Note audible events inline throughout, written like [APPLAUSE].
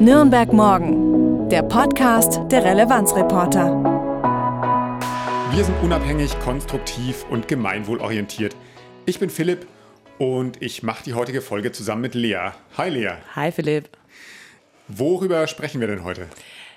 Nürnberg Morgen, der Podcast der Relevanzreporter. Wir sind unabhängig, konstruktiv und gemeinwohlorientiert. Ich bin Philipp und ich mache die heutige Folge zusammen mit Lea. Hi Lea. Hi Philipp. Worüber sprechen wir denn heute?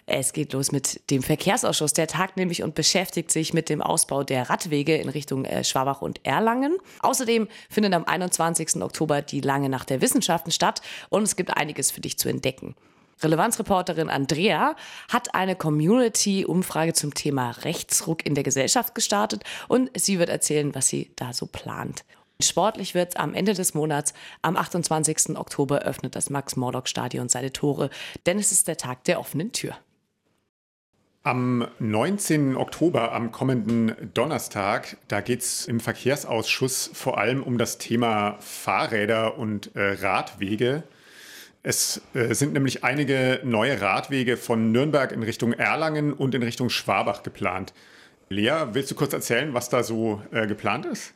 Es geht los mit dem Verkehrsausschuss. Der tagt nämlich und beschäftigt sich mit dem Ausbau der Radwege in Richtung äh, Schwabach und Erlangen. Außerdem findet am 21. Oktober die Lange Nacht der Wissenschaften statt und es gibt einiges für dich zu entdecken. Relevanzreporterin Andrea hat eine Community-Umfrage zum Thema Rechtsruck in der Gesellschaft gestartet und sie wird erzählen, was sie da so plant. Sportlich wird am Ende des Monats, am 28. Oktober, öffnet das Max-Morlock-Stadion seine Tore, denn es ist der Tag der offenen Tür. Am 19. Oktober, am kommenden Donnerstag, da geht es im Verkehrsausschuss vor allem um das Thema Fahrräder und äh, Radwege. Es äh, sind nämlich einige neue Radwege von Nürnberg in Richtung Erlangen und in Richtung Schwabach geplant. Lea, willst du kurz erzählen, was da so äh, geplant ist?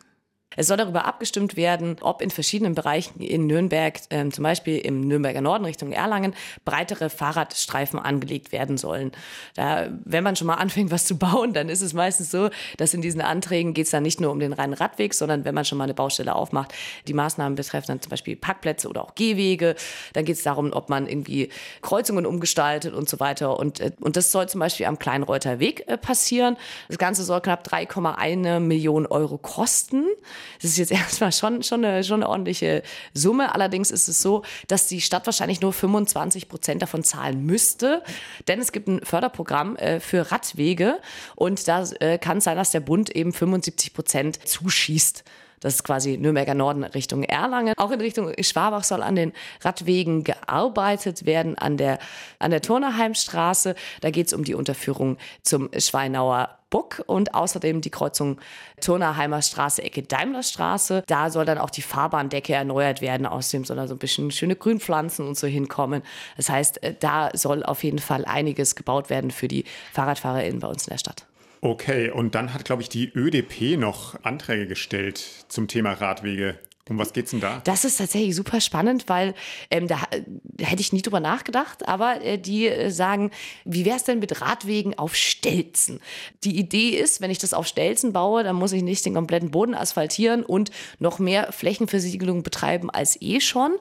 Es soll darüber abgestimmt werden, ob in verschiedenen Bereichen in Nürnberg, äh, zum Beispiel im Nürnberger Norden Richtung Erlangen, breitere Fahrradstreifen angelegt werden sollen. Da, wenn man schon mal anfängt, was zu bauen, dann ist es meistens so, dass in diesen Anträgen geht es dann nicht nur um den reinen Radweg, sondern wenn man schon mal eine Baustelle aufmacht, die Maßnahmen betreffen dann zum Beispiel Parkplätze oder auch Gehwege. Dann geht es darum, ob man irgendwie Kreuzungen umgestaltet und so weiter. Und, äh, und das soll zum Beispiel am Kleinreuter Weg äh, passieren. Das Ganze soll knapp 3,1 Millionen Euro kosten. Das ist jetzt [LAUGHS] erstmal schon, schon, eine, schon eine ordentliche Summe. Allerdings ist es so, dass die Stadt wahrscheinlich nur 25 Prozent davon zahlen müsste. Denn es gibt ein Förderprogramm äh, für Radwege und da äh, kann es sein, dass der Bund eben 75 Prozent zuschießt. Das ist quasi Nürnberger Norden Richtung Erlangen. Auch in Richtung Schwabach soll an den Radwegen gearbeitet werden, an der, an der Turnerheimstraße. Da geht es um die Unterführung zum Schweinauer Buck und außerdem die Kreuzung Turnerheimer Straße, Ecke Daimlerstraße. Da soll dann auch die Fahrbahndecke erneuert werden. Außerdem soll da so ein bisschen schöne Grünpflanzen und so hinkommen. Das heißt, äh, da soll auf jeden Fall einiges gebaut werden für die FahrradfahrerInnen bei uns in der Stadt. Okay, und dann hat, glaube ich, die ÖDP noch Anträge gestellt zum Thema Radwege. Um was geht's denn da? Das ist tatsächlich super spannend, weil ähm, da, da, hätte ich nie drüber nachgedacht, aber äh, die äh, sagen, wie wäre es denn mit Radwegen auf Stelzen? Die Idee ist, wenn ich das auf Stelzen baue, dann muss ich nicht den kompletten Boden asphaltieren und noch mehr Flächenversiegelung betreiben als eh schon.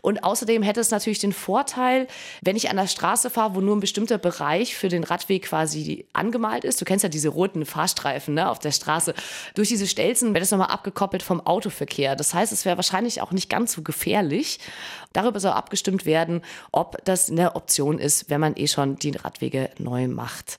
Und außerdem hätte es natürlich den Vorteil, wenn ich an der Straße fahre, wo nur ein bestimmter Bereich für den Radweg quasi angemalt ist. Du kennst ja diese roten Fahrstreifen ne, auf der Straße. Durch diese Stelzen wäre das nochmal abgekoppelt vom Autoverkehr. Das heißt, es wäre wahrscheinlich auch nicht ganz so gefährlich. Darüber soll abgestimmt werden, ob das eine Option ist, wenn man eh schon die Radwege neu macht.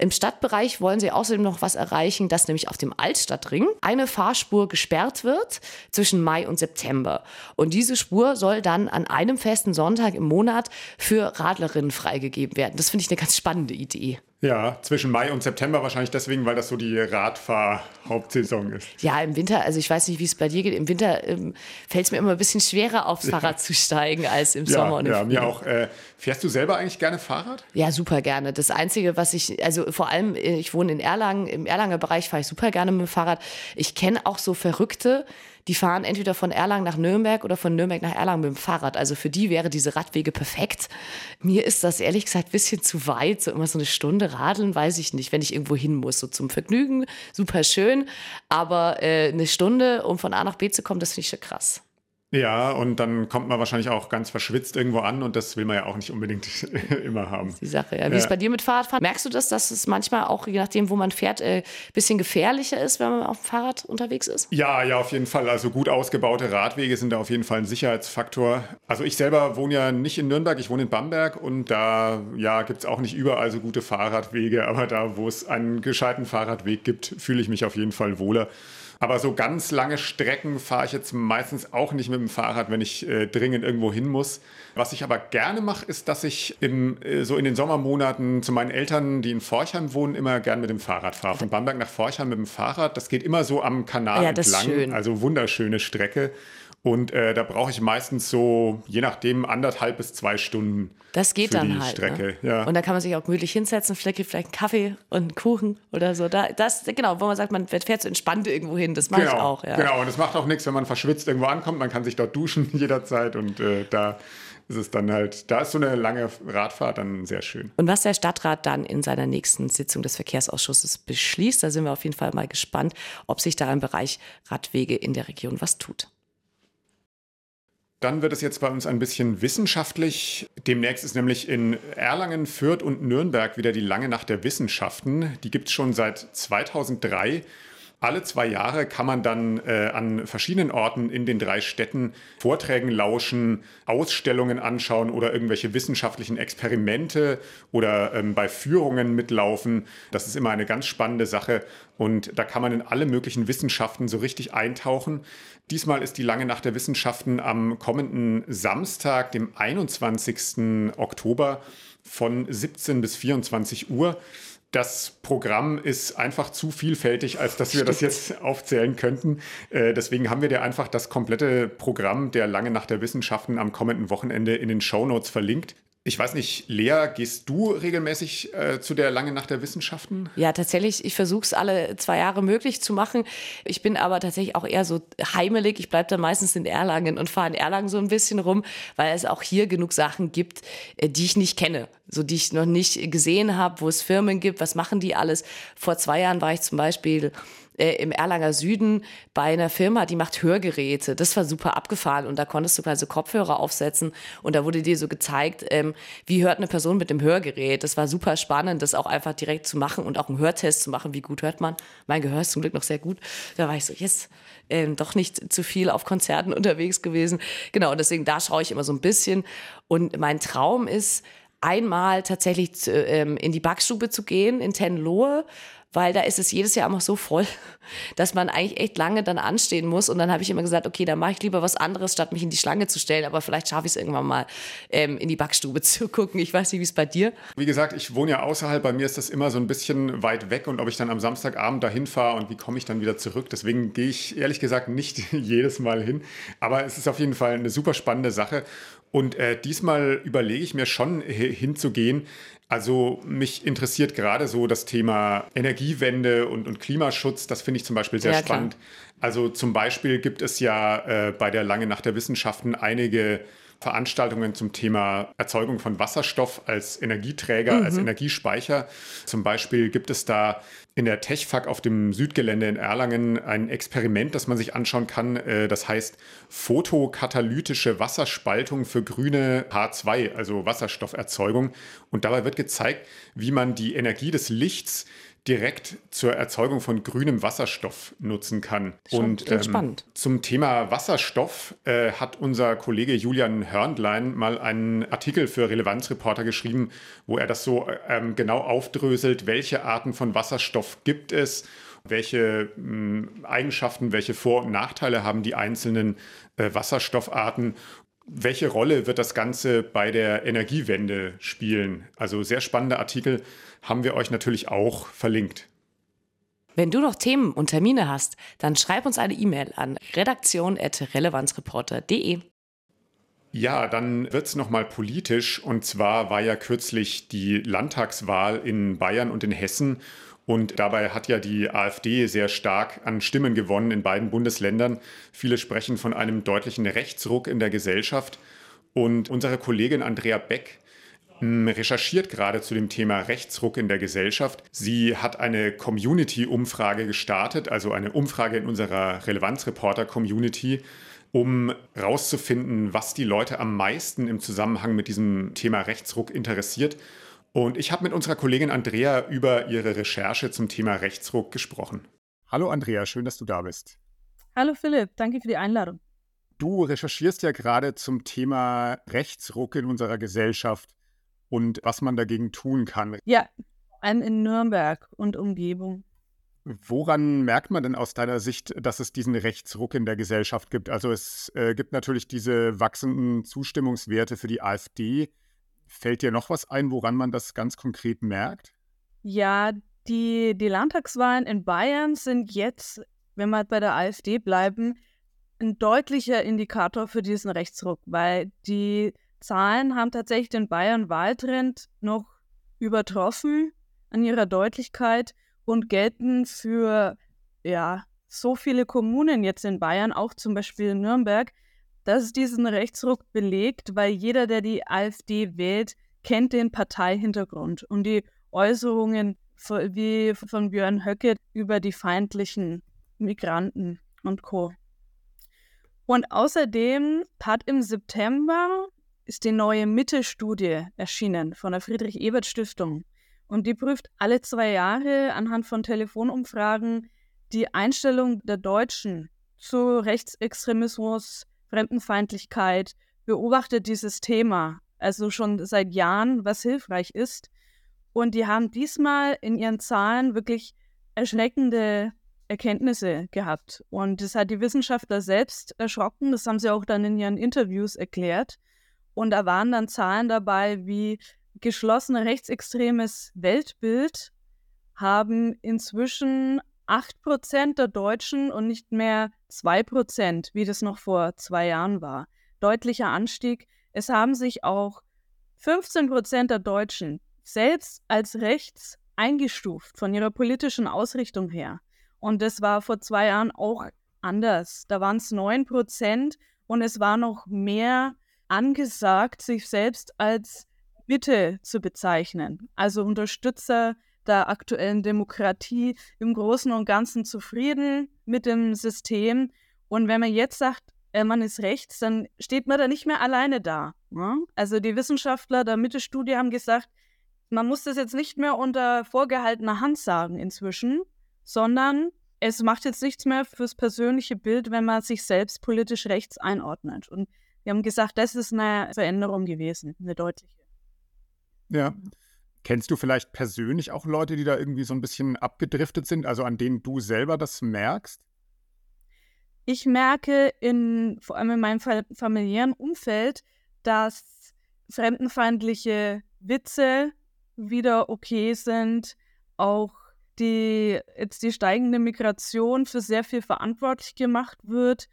Im Stadtbereich wollen sie außerdem noch was erreichen, dass nämlich auf dem Altstadtring eine Fahrspur gesperrt wird zwischen Mai und September. Und diese Spur soll dann an einem festen Sonntag im Monat für Radlerinnen freigegeben werden. Das finde ich eine ganz spannende Idee. Ja, zwischen Mai und September wahrscheinlich deswegen, weil das so die Radfahr-Hauptsaison ist. Ja, im Winter, also ich weiß nicht, wie es bei dir geht. Im Winter ähm, fällt es mir immer ein bisschen schwerer, aufs ja. [LAUGHS] Fahrrad zu steigen als im ja, Sommer. Und im ja, mir auch. Äh, fährst du selber eigentlich gerne Fahrrad? Ja, super gerne. Das Einzige, was ich, also vor allem, äh, ich wohne in Erlangen, im Erlanger Bereich fahre ich super gerne mit dem Fahrrad. Ich kenne auch so Verrückte, die fahren entweder von Erlangen nach Nürnberg oder von Nürnberg nach Erlangen mit dem Fahrrad. Also für die wäre diese Radwege perfekt. Mir ist das ehrlich gesagt ein bisschen zu weit. So immer so eine Stunde radeln, weiß ich nicht, wenn ich irgendwo hin muss. So zum Vergnügen, super schön. Aber äh, eine Stunde, um von A nach B zu kommen, das finde ich schon krass. Ja, und dann kommt man wahrscheinlich auch ganz verschwitzt irgendwo an und das will man ja auch nicht unbedingt [LAUGHS] immer haben. Die Sache, ja. Wie ja. ist es bei dir mit Fahrradfahren? Merkst du das, dass es manchmal auch, je nachdem, wo man fährt, ein äh, bisschen gefährlicher ist, wenn man auf dem Fahrrad unterwegs ist? Ja, ja, auf jeden Fall. Also gut ausgebaute Radwege sind da auf jeden Fall ein Sicherheitsfaktor. Also ich selber wohne ja nicht in Nürnberg, ich wohne in Bamberg und da ja, gibt es auch nicht überall so gute Fahrradwege, aber da, wo es einen gescheiten Fahrradweg gibt, fühle ich mich auf jeden Fall wohler. Aber so ganz lange Strecken fahre ich jetzt meistens auch nicht mit dem Fahrrad, wenn ich äh, dringend irgendwo hin muss. Was ich aber gerne mache, ist, dass ich im, äh, so in den Sommermonaten zu meinen Eltern, die in Forchheim wohnen, immer gern mit dem Fahrrad fahre. Von Bamberg nach Forchheim mit dem Fahrrad. Das geht immer so am Kanal ja, entlang. Schön. Also wunderschöne Strecke. Und äh, da brauche ich meistens so, je nachdem, anderthalb bis zwei Stunden. Das geht dann halt. Strecke. Ne? Ja. Und da kann man sich auch gemütlich hinsetzen, vielleicht, vielleicht einen Kaffee und einen Kuchen oder so. Da, das, genau, wo man sagt, man fährt so entspannt irgendwo hin. Das mache genau, ich auch. Ja. Genau, und es macht auch nichts, wenn man verschwitzt irgendwo ankommt. Man kann sich dort duschen [LAUGHS] jederzeit und äh, da ist es dann halt, da ist so eine lange Radfahrt dann sehr schön. Und was der Stadtrat dann in seiner nächsten Sitzung des Verkehrsausschusses beschließt, da sind wir auf jeden Fall mal gespannt, ob sich da im Bereich Radwege in der Region was tut. Dann wird es jetzt bei uns ein bisschen wissenschaftlich. Demnächst ist nämlich in Erlangen, Fürth und Nürnberg wieder die lange Nacht der Wissenschaften. Die gibt es schon seit 2003 alle zwei Jahre kann man dann äh, an verschiedenen Orten in den drei Städten Vorträgen lauschen, Ausstellungen anschauen oder irgendwelche wissenschaftlichen Experimente oder ähm, bei Führungen mitlaufen. Das ist immer eine ganz spannende Sache und da kann man in alle möglichen Wissenschaften so richtig eintauchen. Diesmal ist die lange Nacht der Wissenschaften am kommenden Samstag, dem 21. Oktober von 17 bis 24 Uhr das Programm ist einfach zu vielfältig, als dass wir das jetzt aufzählen könnten. Äh, deswegen haben wir dir einfach das komplette Programm der Lange Nacht der Wissenschaften am kommenden Wochenende in den Show Notes verlinkt. Ich weiß nicht, Lea, gehst du regelmäßig äh, zu der Lange Nacht der Wissenschaften? Ja, tatsächlich. Ich versuche es alle zwei Jahre möglich zu machen. Ich bin aber tatsächlich auch eher so heimelig. Ich bleibe dann meistens in Erlangen und fahre in Erlangen so ein bisschen rum, weil es auch hier genug Sachen gibt, äh, die ich nicht kenne, so die ich noch nicht gesehen habe, wo es Firmen gibt. Was machen die alles? Vor zwei Jahren war ich zum Beispiel äh, im Erlanger Süden bei einer Firma, die macht Hörgeräte. Das war super abgefahren und da konntest du quasi Kopfhörer aufsetzen und da wurde dir so gezeigt, ähm, wie hört eine Person mit dem Hörgerät. Das war super spannend, das auch einfach direkt zu machen und auch einen Hörtest zu machen. Wie gut hört man? Mein Gehör ist zum Glück noch sehr gut. Da war ich so, yes, ähm, doch nicht zu viel auf Konzerten [LAUGHS] unterwegs gewesen. Genau, und deswegen da schaue ich immer so ein bisschen. Und mein Traum ist, einmal tatsächlich zu, ähm, in die Backstube zu gehen in Tenlohe weil da ist es jedes Jahr immer so voll, [LAUGHS] dass man eigentlich echt lange dann anstehen muss. Und dann habe ich immer gesagt, okay, dann mache ich lieber was anderes, statt mich in die Schlange zu stellen. Aber vielleicht schaffe ich es irgendwann mal, ähm, in die Backstube [LAUGHS] zu gucken. Ich weiß nicht, wie es bei dir. Wie gesagt, ich wohne ja außerhalb. Bei mir ist das immer so ein bisschen weit weg. Und ob ich dann am Samstagabend dahin fahre und wie komme ich dann wieder zurück. Deswegen gehe ich ehrlich gesagt nicht [LAUGHS] jedes Mal hin. Aber es ist auf jeden Fall eine super spannende Sache. Und äh, diesmal überlege ich mir schon hinzugehen. Also mich interessiert gerade so das Thema Energiewende und, und Klimaschutz. Das finde ich zum Beispiel sehr ja, spannend. Also zum Beispiel gibt es ja äh, bei der Lange Nacht der Wissenschaften einige Veranstaltungen zum Thema Erzeugung von Wasserstoff als Energieträger, mhm. als Energiespeicher. Zum Beispiel gibt es da in der TechFAC auf dem Südgelände in Erlangen ein Experiment, das man sich anschauen kann. Äh, das heißt photokatalytische Wasserspaltung für grüne H2, also Wasserstofferzeugung. Und dabei wird gezeigt, wie man die Energie des Lichts direkt zur Erzeugung von grünem Wasserstoff nutzen kann. Schon und ähm, spannend. zum Thema Wasserstoff äh, hat unser Kollege Julian Hörndlein mal einen Artikel für Relevanzreporter geschrieben, wo er das so ähm, genau aufdröselt, welche Arten von Wasserstoff gibt es welche mh, hm, Eigenschaften, welche Vor- und Nachteile haben die einzelnen äh, Wasserstoffarten welche Rolle wird das Ganze bei der Energiewende spielen? Also sehr spannende Artikel haben wir euch natürlich auch verlinkt. Wenn du noch Themen und Termine hast, dann schreib uns eine E-Mail an redaktion.relevanzreporter.de. Ja, dann wird es nochmal politisch. Und zwar war ja kürzlich die Landtagswahl in Bayern und in Hessen. Und dabei hat ja die AfD sehr stark an Stimmen gewonnen in beiden Bundesländern. Viele sprechen von einem deutlichen Rechtsruck in der Gesellschaft. Und unsere Kollegin Andrea Beck hm, recherchiert gerade zu dem Thema Rechtsruck in der Gesellschaft. Sie hat eine Community-Umfrage gestartet, also eine Umfrage in unserer Relevanzreporter-Community, um herauszufinden, was die Leute am meisten im Zusammenhang mit diesem Thema Rechtsruck interessiert. Und ich habe mit unserer Kollegin Andrea über ihre Recherche zum Thema Rechtsruck gesprochen. Hallo Andrea, schön, dass du da bist. Hallo Philipp, danke für die Einladung. Du recherchierst ja gerade zum Thema Rechtsruck in unserer Gesellschaft und was man dagegen tun kann. Ja, in Nürnberg und Umgebung. Woran merkt man denn aus deiner Sicht, dass es diesen Rechtsruck in der Gesellschaft gibt? Also es äh, gibt natürlich diese wachsenden Zustimmungswerte für die AfD. Fällt dir noch was ein, woran man das ganz konkret merkt? Ja, die, die Landtagswahlen in Bayern sind jetzt, wenn wir bei der AfD bleiben, ein deutlicher Indikator für diesen Rechtsruck, weil die Zahlen haben tatsächlich den Bayern-Wahltrend noch übertroffen an ihrer Deutlichkeit und gelten für ja, so viele Kommunen jetzt in Bayern, auch zum Beispiel in Nürnberg, dass es diesen Rechtsruck belegt, weil jeder, der die AfD wählt, kennt den Parteihintergrund und die Äußerungen wie von Björn Höcke über die feindlichen Migranten und Co. Und außerdem hat im September ist die neue Mitte-Studie erschienen von der Friedrich-Ebert-Stiftung. Und die prüft alle zwei Jahre anhand von Telefonumfragen die Einstellung der Deutschen zu Rechtsextremismus, Fremdenfeindlichkeit, beobachtet dieses Thema, also schon seit Jahren, was hilfreich ist. Und die haben diesmal in ihren Zahlen wirklich erschreckende Erkenntnisse gehabt. Und das hat die Wissenschaftler selbst erschrocken. Das haben sie auch dann in ihren Interviews erklärt. Und da waren dann Zahlen dabei wie geschlossen rechtsextremes Weltbild haben inzwischen 8% der Deutschen und nicht mehr 2%, wie das noch vor zwei Jahren war. Deutlicher Anstieg. Es haben sich auch 15% der Deutschen selbst als rechts eingestuft von ihrer politischen Ausrichtung her. Und das war vor zwei Jahren auch anders. Da waren es 9% und es war noch mehr angesagt, sich selbst als Mitte zu bezeichnen. Also Unterstützer der aktuellen Demokratie im Großen und Ganzen zufrieden mit dem System. Und wenn man jetzt sagt, äh, man ist rechts, dann steht man da nicht mehr alleine da. Ne? Also die Wissenschaftler der Mitte-Studie haben gesagt, man muss das jetzt nicht mehr unter vorgehaltener Hand sagen inzwischen, sondern es macht jetzt nichts mehr fürs persönliche Bild, wenn man sich selbst politisch rechts einordnet. Und wir haben gesagt, das ist eine Veränderung gewesen, eine deutliche. Ja. Kennst du vielleicht persönlich auch Leute, die da irgendwie so ein bisschen abgedriftet sind, also an denen du selber das merkst? Ich merke in, vor allem in meinem familiären Umfeld, dass fremdenfeindliche Witze wieder okay sind, auch die jetzt die steigende Migration für sehr viel verantwortlich gemacht wird.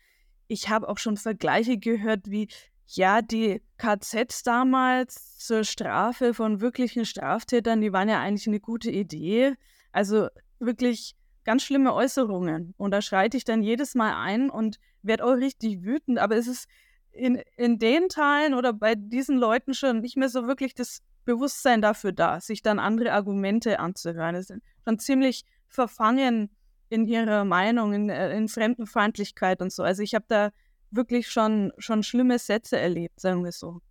Ich habe auch schon Vergleiche gehört, wie ja, die KZs damals zur Strafe von wirklichen Straftätern, die waren ja eigentlich eine gute Idee. Also wirklich ganz schlimme Äußerungen. Und da schreite ich dann jedes Mal ein und werde auch richtig wütend. Aber es ist in, in den Teilen oder bei diesen Leuten schon nicht mehr so wirklich das Bewusstsein dafür da, sich dann andere Argumente anzuhören. Es sind schon ziemlich verfangen in ihrer Meinung, in, äh, in Fremdenfeindlichkeit und so. Also ich habe da wirklich schon, schon schlimme Sätze erlebt, sagen wir so.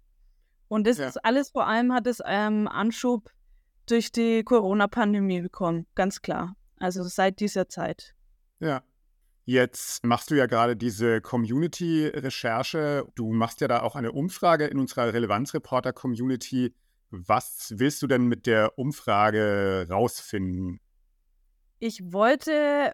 Und das ja. ist alles vor allem hat es ähm, Anschub durch die Corona-Pandemie bekommen, ganz klar. Also seit dieser Zeit. Ja. Jetzt machst du ja gerade diese Community-Recherche. Du machst ja da auch eine Umfrage in unserer Relevanzreporter-Community. Was willst du denn mit der Umfrage rausfinden? Ich wollte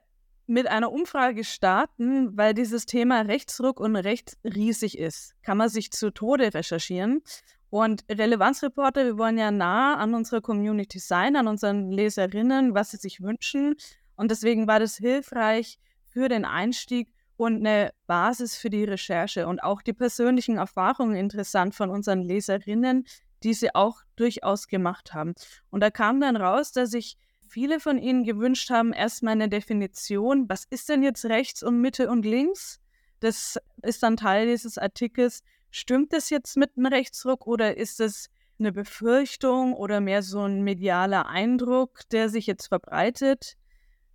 mit einer Umfrage starten, weil dieses Thema Rechtsruck und Recht riesig ist. Kann man sich zu Tode recherchieren. Und Relevanzreporter, wir wollen ja nah an unserer Community sein, an unseren Leserinnen, was sie sich wünschen. Und deswegen war das hilfreich für den Einstieg und eine Basis für die Recherche und auch die persönlichen Erfahrungen interessant von unseren Leserinnen, die sie auch durchaus gemacht haben. Und da kam dann raus, dass ich viele von Ihnen gewünscht haben, erstmal eine Definition. Was ist denn jetzt rechts und Mitte und links? Das ist dann Teil dieses Artikels. Stimmt das jetzt mit dem Rechtsruck oder ist es eine Befürchtung oder mehr so ein medialer Eindruck, der sich jetzt verbreitet?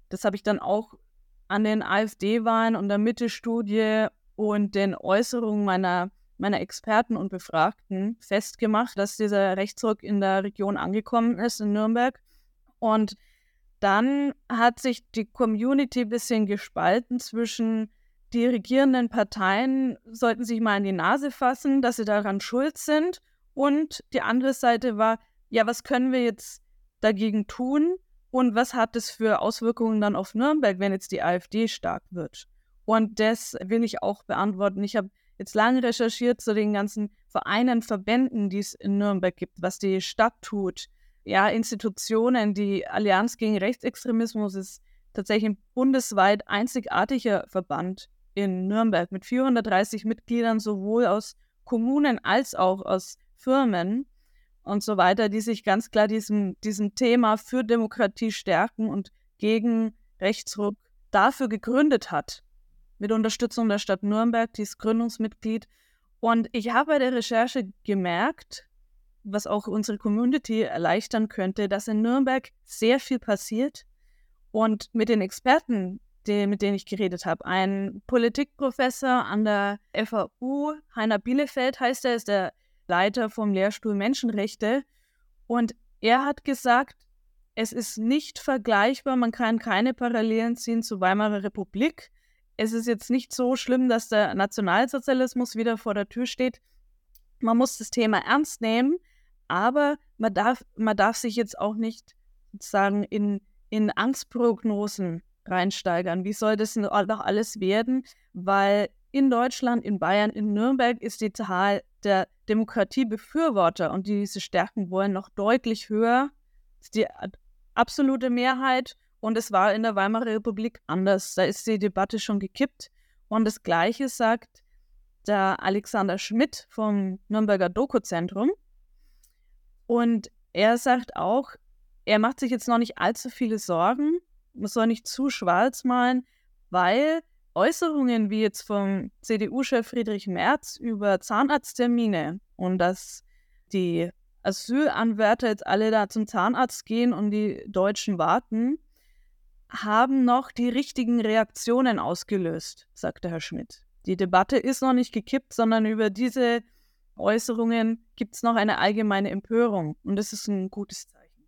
Das habe ich dann auch an den AfD-Wahlen und der Mitte-Studie und den Äußerungen meiner, meiner Experten und Befragten festgemacht, dass dieser Rechtsruck in der Region angekommen ist, in Nürnberg. Und dann hat sich die Community ein bisschen gespalten zwischen die regierenden Parteien sollten sich mal in die Nase fassen, dass sie daran schuld sind. Und die andere Seite war, ja, was können wir jetzt dagegen tun? Und was hat es für Auswirkungen dann auf Nürnberg, wenn jetzt die AfD stark wird? Und das will ich auch beantworten. Ich habe jetzt lange recherchiert zu den ganzen Vereinen, Verbänden, die es in Nürnberg gibt, was die Stadt tut, ja, Institutionen. Die Allianz gegen Rechtsextremismus ist tatsächlich ein bundesweit einzigartiger Verband in Nürnberg mit 430 Mitgliedern, sowohl aus Kommunen als auch aus Firmen und so weiter, die sich ganz klar diesem, diesem Thema für Demokratie stärken und gegen Rechtsruck dafür gegründet hat. Mit Unterstützung der Stadt Nürnberg, die ist Gründungsmitglied. Und ich habe bei der Recherche gemerkt, was auch unsere Community erleichtern könnte, dass in Nürnberg sehr viel passiert. Und mit den Experten, die, mit denen ich geredet habe, ein Politikprofessor an der FAU, Heiner Bielefeld heißt er, ist der Leiter vom Lehrstuhl Menschenrechte. Und er hat gesagt, es ist nicht vergleichbar, man kann keine Parallelen ziehen zur Weimarer Republik. Es ist jetzt nicht so schlimm, dass der Nationalsozialismus wieder vor der Tür steht. Man muss das Thema ernst nehmen, aber man darf, man darf sich jetzt auch nicht sozusagen in, in Angstprognosen reinsteigern. Wie soll das noch alles werden? Weil in Deutschland, in Bayern, in Nürnberg ist die Zahl der Demokratiebefürworter und die diese stärken wollen noch deutlich höher. Das ist die absolute Mehrheit und es war in der Weimarer Republik anders. Da ist die Debatte schon gekippt. Und das Gleiche sagt der Alexander Schmidt vom Nürnberger Doku-Zentrum. Und er sagt auch, er macht sich jetzt noch nicht allzu viele Sorgen. Man soll nicht zu schwarz malen, weil Äußerungen wie jetzt vom CDU-Chef Friedrich Merz über Zahnarzttermine und dass die Asylanwärter jetzt alle da zum Zahnarzt gehen und die Deutschen warten, haben noch die richtigen Reaktionen ausgelöst, sagte Herr Schmidt. Die Debatte ist noch nicht gekippt, sondern über diese Äußerungen gibt es noch eine allgemeine Empörung. Und das ist ein gutes Zeichen.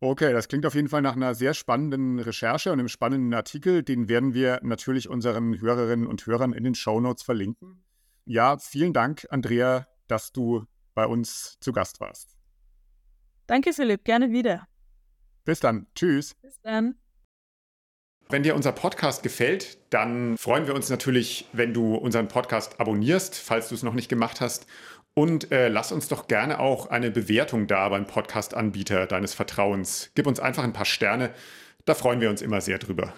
Okay, das klingt auf jeden Fall nach einer sehr spannenden Recherche und einem spannenden Artikel. Den werden wir natürlich unseren Hörerinnen und Hörern in den Shownotes verlinken. Ja, vielen Dank, Andrea, dass du bei uns zu Gast warst. Danke, Philipp. Gerne wieder. Bis dann. Tschüss. Bis dann. Wenn dir unser Podcast gefällt, dann freuen wir uns natürlich, wenn du unseren Podcast abonnierst, falls du es noch nicht gemacht hast. Und äh, lass uns doch gerne auch eine Bewertung da beim Podcast-Anbieter deines Vertrauens. Gib uns einfach ein paar Sterne. Da freuen wir uns immer sehr drüber.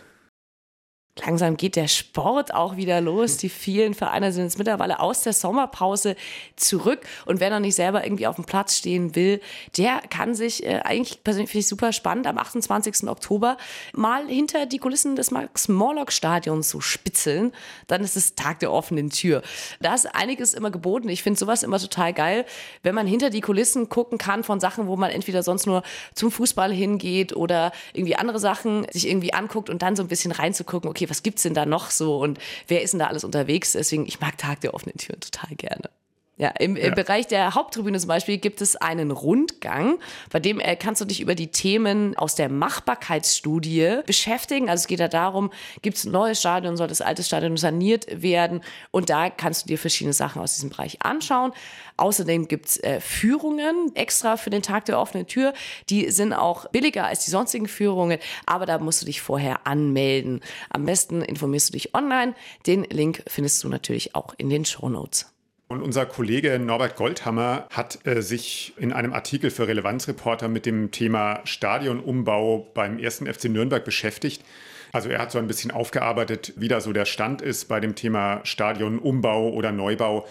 Langsam geht der Sport auch wieder los. Die vielen Vereine sind jetzt mittlerweile aus der Sommerpause zurück. Und wer noch nicht selber irgendwie auf dem Platz stehen will, der kann sich äh, eigentlich persönlich finde ich super spannend am 28. Oktober mal hinter die Kulissen des Max-Morlock-Stadions so spitzeln. Dann ist es Tag der offenen Tür. Da ist einiges immer geboten. Ich finde sowas immer total geil, wenn man hinter die Kulissen gucken kann von Sachen, wo man entweder sonst nur zum Fußball hingeht oder irgendwie andere Sachen sich irgendwie anguckt und dann so ein bisschen reinzugucken, okay, was gibt es denn da noch so und wer ist denn da alles unterwegs? Deswegen, ich mag Tag der offenen Türen total gerne. Ja, im, im Bereich der Haupttribüne zum Beispiel gibt es einen Rundgang, bei dem äh, kannst du dich über die Themen aus der Machbarkeitsstudie beschäftigen. Also es geht da darum, gibt es ein neues Stadion, soll das alte Stadion saniert werden? Und da kannst du dir verschiedene Sachen aus diesem Bereich anschauen. Außerdem gibt es äh, Führungen extra für den Tag der offenen Tür. Die sind auch billiger als die sonstigen Führungen, aber da musst du dich vorher anmelden. Am besten informierst du dich online. Den Link findest du natürlich auch in den Show Notes. Und unser Kollege Norbert Goldhammer hat äh, sich in einem Artikel für Relevanzreporter mit dem Thema Stadionumbau beim ersten FC Nürnberg beschäftigt. Also er hat so ein bisschen aufgearbeitet, wie da so der Stand ist bei dem Thema Stadionumbau oder Neubau.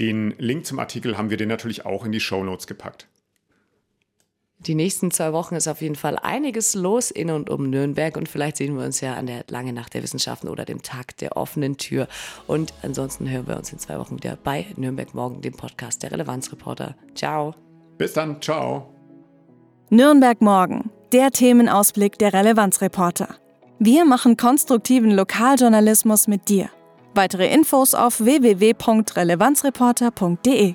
Den Link zum Artikel haben wir dir natürlich auch in die Show Notes gepackt. Die nächsten zwei Wochen ist auf jeden Fall einiges los in und um Nürnberg und vielleicht sehen wir uns ja an der Lange Nacht der Wissenschaften oder dem Tag der offenen Tür. Und ansonsten hören wir uns in zwei Wochen wieder bei Nürnberg Morgen, dem Podcast der Relevanzreporter. Ciao. Bis dann, ciao. Nürnberg Morgen, der Themenausblick der Relevanzreporter. Wir machen konstruktiven Lokaljournalismus mit dir. Weitere Infos auf www.relevanzreporter.de.